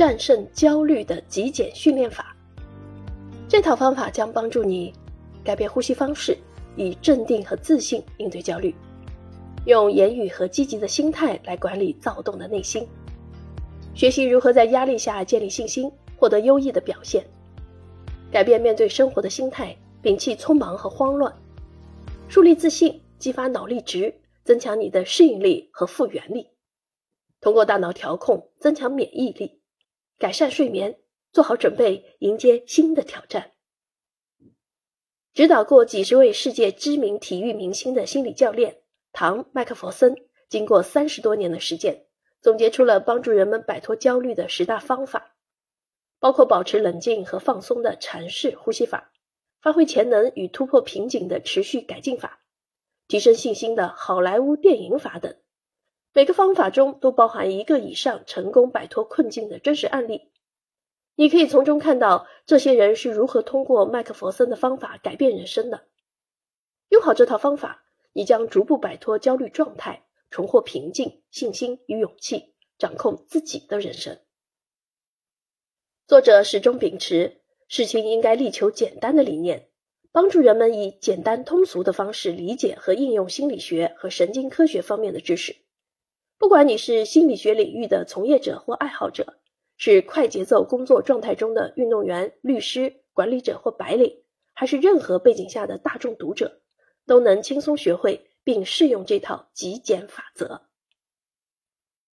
战胜焦虑的极简训练法。这套方法将帮助你改变呼吸方式，以镇定和自信应对焦虑，用言语和积极的心态来管理躁动的内心，学习如何在压力下建立信心，获得优异的表现，改变面对生活的心态，摒弃匆忙和慌乱，树立自信，激发脑力值，增强你的适应力和复原力。通过大脑调控，增强免疫力，改善睡眠，做好准备迎接新的挑战。指导过几十位世界知名体育明星的心理教练唐·麦克弗森，经过三十多年的实践，总结出了帮助人们摆脱焦虑的十大方法，包括保持冷静和放松的禅式呼吸法，发挥潜能与突破瓶颈的持续改进法，提升信心的好莱坞电影法等。每个方法中都包含一个以上成功摆脱困境的真实案例，你可以从中看到这些人是如何通过麦克弗森的方法改变人生的。用好这套方法，你将逐步摆脱焦虑状态，重获平静、信心与勇气，掌控自己的人生。作者始终秉持事情应该力求简单的理念，帮助人们以简单通俗的方式理解和应用心理学和神经科学方面的知识。不管你是心理学领域的从业者或爱好者，是快节奏工作状态中的运动员、律师、管理者或白领，还是任何背景下的大众读者，都能轻松学会并适用这套极简法则。